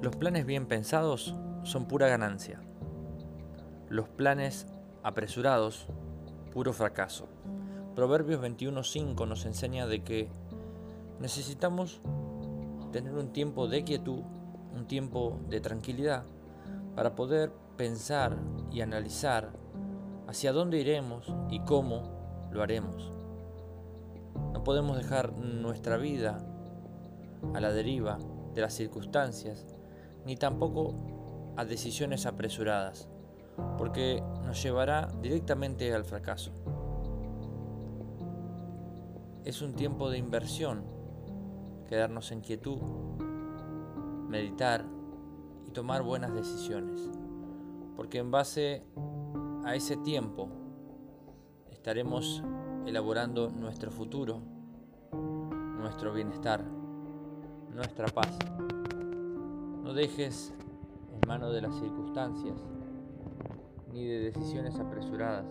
Los planes bien pensados son pura ganancia. Los planes apresurados, puro fracaso. Proverbios 21.5 nos enseña de que necesitamos tener un tiempo de quietud, un tiempo de tranquilidad, para poder pensar y analizar hacia dónde iremos y cómo lo haremos. No podemos dejar nuestra vida a la deriva de las circunstancias, ni tampoco a decisiones apresuradas, porque nos llevará directamente al fracaso. Es un tiempo de inversión, quedarnos en quietud, meditar y tomar buenas decisiones, porque en base a ese tiempo estaremos elaborando nuestro futuro, nuestro bienestar, nuestra paz. No dejes en manos de las circunstancias ni de decisiones apresuradas